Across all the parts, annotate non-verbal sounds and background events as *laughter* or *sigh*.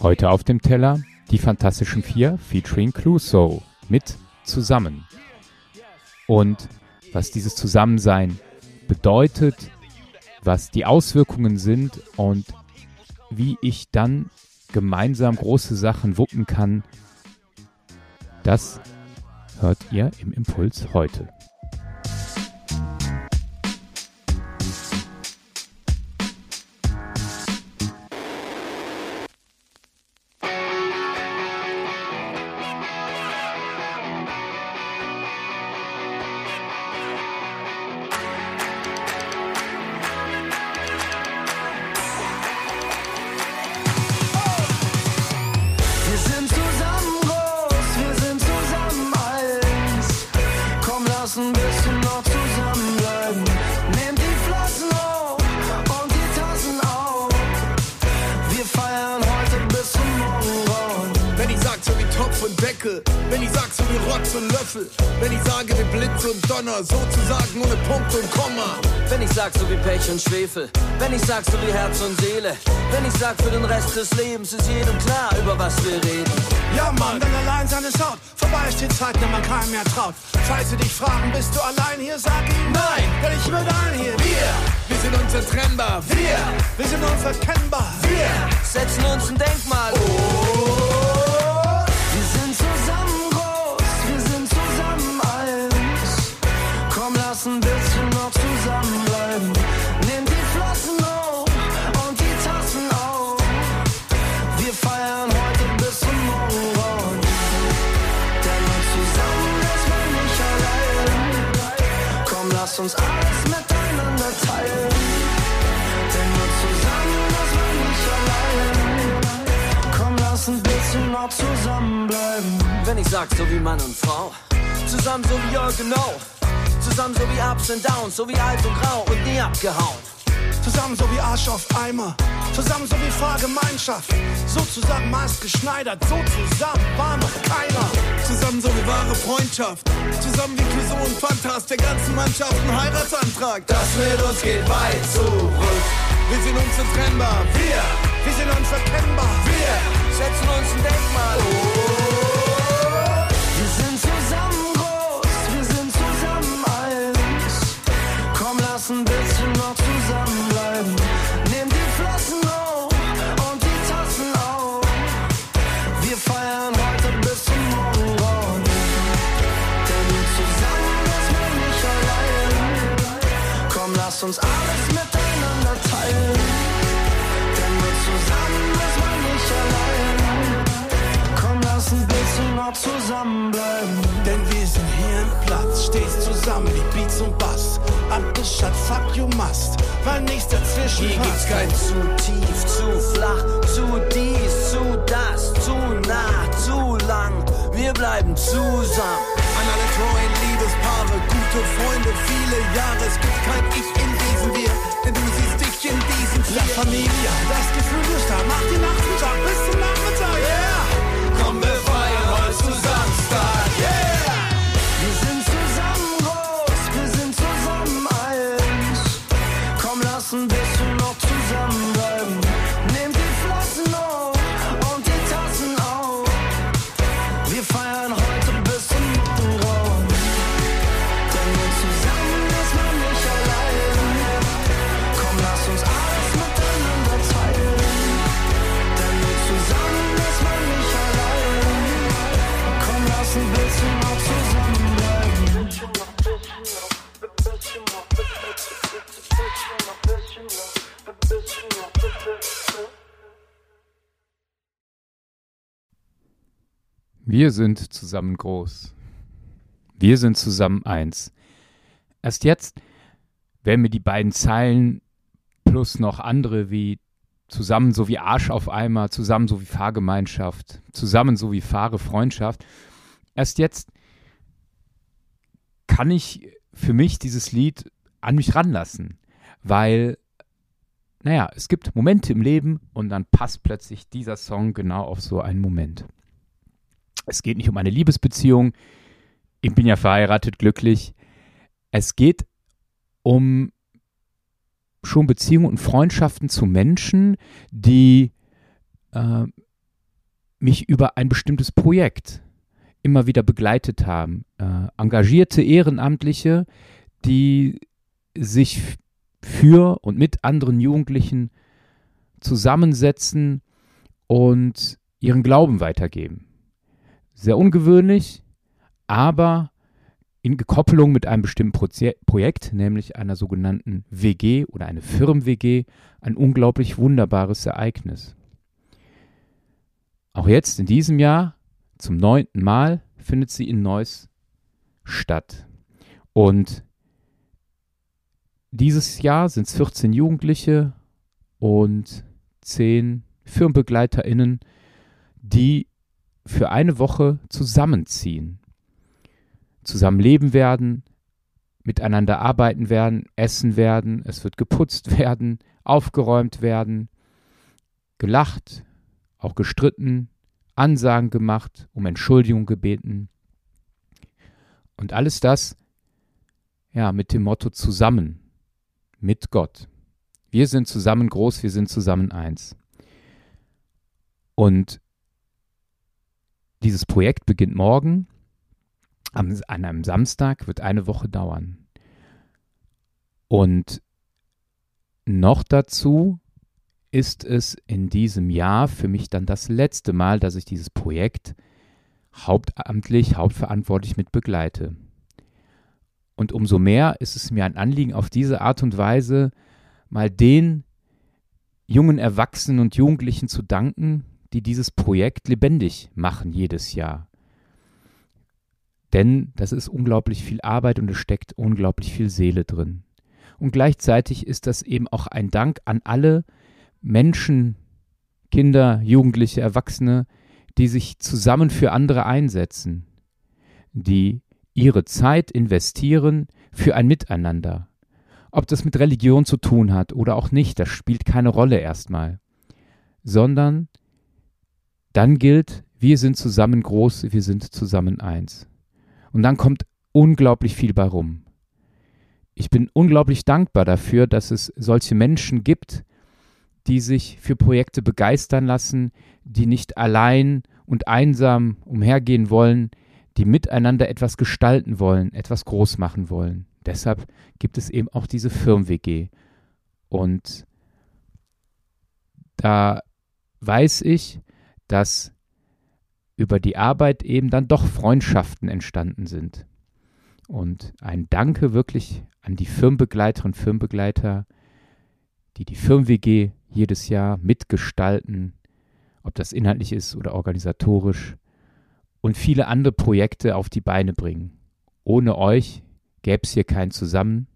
Heute auf dem Teller die Fantastischen Vier featuring Clouseau mit Zusammen. Und was dieses Zusammensein bedeutet, was die Auswirkungen sind und wie ich dann gemeinsam große Sachen wuppen kann, das hört ihr im Impuls heute. Sag, so wie Herz und Seele. Wenn ich sag, für den Rest des Lebens ist jedem klar, über was wir reden. Ja, Mann, denn allein seine Haut. Vorbei ist die Zeit, wenn man keinem mehr traut. Falls sie dich fragen, bist du allein hier, sag ihm nein, denn ich bin allen hier. Wir, wir sind unzertrennbar. Wir, wir sind unverkennbar. Wir setzen uns ein Denkmal. Oh. Uns alles miteinander teilen. Denn nur zusammen ist man nicht allein. Komm, lass ein bisschen noch zusammenbleiben. Wenn ich sag, so wie Mann und Frau, zusammen so wie Jörg genau. Zusammen so wie Ups und Downs, so wie alt und grau und nie abgehauen. Zusammen so wie Arsch auf Eimer, zusammen so wie Fahrgemeinschaft. So zusammen maßgeschneidert, so zusammen war noch keiner. Zusammen so wie wahre Freundschaft, zusammen wie Clouseau und Fantast, der ganzen Mannschaft ein Heiratsantrag. Das mit uns geht weit zurück. Wir sind unzertrennbar, wir, wir sind unverkennbar, wir uns alles miteinander teilen. Denn nur zusammen ist man nicht allein. Komm, lass ein bisschen noch zusammenbleiben. Denn wir sind hier im Platz, stehst zusammen wie Beats und Bass. Abgeschat, fuck you must, weil nichts dazwischen Hier gibt's passt. kein zu tief, zu flach, zu dies, zu das, zu nah, zu lang. Wir bleiben zusammen. Gute Freunde, viele Jahre. Es gibt kein Ich in diesem Wir, denn du siehst dich in diesem La Vier. Familia, das Gefühl ist da, mach die Nacht zum Tag bis zum Nachmittag, yeah! Wir sind zusammen groß. Wir sind zusammen eins. Erst jetzt werden mir die beiden Zeilen plus noch andere wie zusammen so wie Arsch auf Eimer, zusammen so wie Fahrgemeinschaft, zusammen so wie Fahre Freundschaft. Erst jetzt kann ich für mich dieses Lied an mich ranlassen, weil, naja, es gibt Momente im Leben und dann passt plötzlich dieser Song genau auf so einen Moment. Es geht nicht um eine Liebesbeziehung. Ich bin ja verheiratet, glücklich. Es geht um schon Beziehungen und Freundschaften zu Menschen, die äh, mich über ein bestimmtes Projekt immer wieder begleitet haben. Äh, engagierte Ehrenamtliche, die sich für und mit anderen Jugendlichen zusammensetzen und ihren Glauben weitergeben. Sehr ungewöhnlich, aber in Gekoppelung mit einem bestimmten Proze Projekt, nämlich einer sogenannten WG oder eine Firmen-WG, ein unglaublich wunderbares Ereignis. Auch jetzt in diesem Jahr, zum neunten Mal, findet sie in Neuss statt. Und dieses Jahr sind es 14 Jugendliche und 10 FirmenbegleiterInnen, die für eine Woche zusammenziehen, zusammen leben werden, miteinander arbeiten werden, essen werden, es wird geputzt *laughs* werden, aufgeräumt werden, gelacht, auch gestritten, Ansagen gemacht, um Entschuldigung gebeten. Und alles das, ja, mit dem Motto zusammen, mit Gott. Wir sind zusammen groß, wir sind zusammen eins. Und dieses Projekt beginnt morgen, am, an einem Samstag, wird eine Woche dauern. Und noch dazu ist es in diesem Jahr für mich dann das letzte Mal, dass ich dieses Projekt hauptamtlich, hauptverantwortlich mit begleite. Und umso mehr ist es mir ein Anliegen, auf diese Art und Weise mal den jungen Erwachsenen und Jugendlichen zu danken, die dieses Projekt lebendig machen jedes Jahr. Denn das ist unglaublich viel Arbeit und es steckt unglaublich viel Seele drin. Und gleichzeitig ist das eben auch ein Dank an alle, Menschen, Kinder, Jugendliche, Erwachsene, die sich zusammen für andere einsetzen, die ihre Zeit investieren für ein Miteinander. Ob das mit Religion zu tun hat oder auch nicht, das spielt keine Rolle erstmal, sondern dann gilt, wir sind zusammen groß, wir sind zusammen eins. Und dann kommt unglaublich viel bei rum. Ich bin unglaublich dankbar dafür, dass es solche Menschen gibt, die sich für Projekte begeistern lassen, die nicht allein und einsam umhergehen wollen, die miteinander etwas gestalten wollen, etwas groß machen wollen. Deshalb gibt es eben auch diese Firmen-WG. Und da weiß ich, dass über die Arbeit eben dann doch Freundschaften entstanden sind. Und ein Danke wirklich an die Firmenbegleiterinnen und Firmenbegleiter, die die Firmen-WG jedes Jahr mitgestalten, ob das inhaltlich ist oder organisatorisch und viele andere Projekte auf die Beine bringen. Ohne euch gäbe es hier kein Zusammen,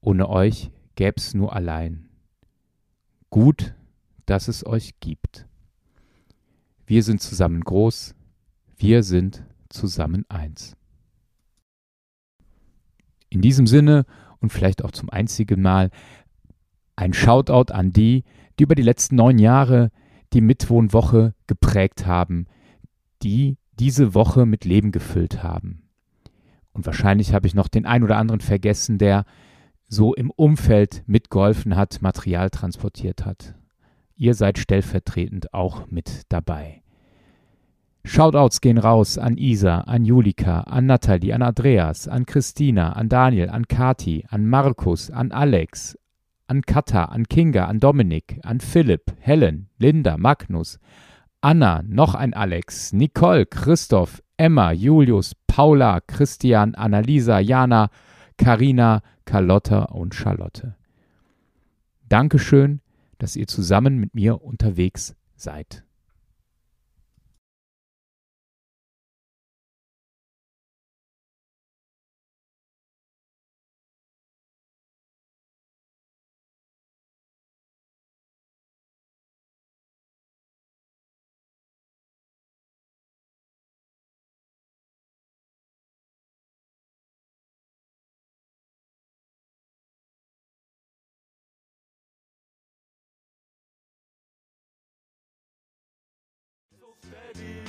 ohne euch gäbe es nur allein. Gut, dass es euch gibt. Wir sind zusammen groß, wir sind zusammen eins. In diesem Sinne und vielleicht auch zum einzigen Mal ein Shoutout an die, die über die letzten neun Jahre die Mitwohnwoche geprägt haben, die diese Woche mit Leben gefüllt haben. Und wahrscheinlich habe ich noch den ein oder anderen vergessen, der so im Umfeld mitgeholfen hat, Material transportiert hat. Ihr seid stellvertretend auch mit dabei. Shoutouts gehen raus an Isa, an Julika, an Nathalie, an Andreas, an Christina, an Daniel, an Kati, an Markus, an Alex, an Katha, an Kinga, an Dominik, an Philipp, Helen, Linda, Magnus, Anna, noch ein Alex, Nicole, Christoph, Emma, Julius, Paula, Christian, Annalisa, Jana, Karina, Carlotta und Charlotte. Dankeschön, dass ihr zusammen mit mir unterwegs seid.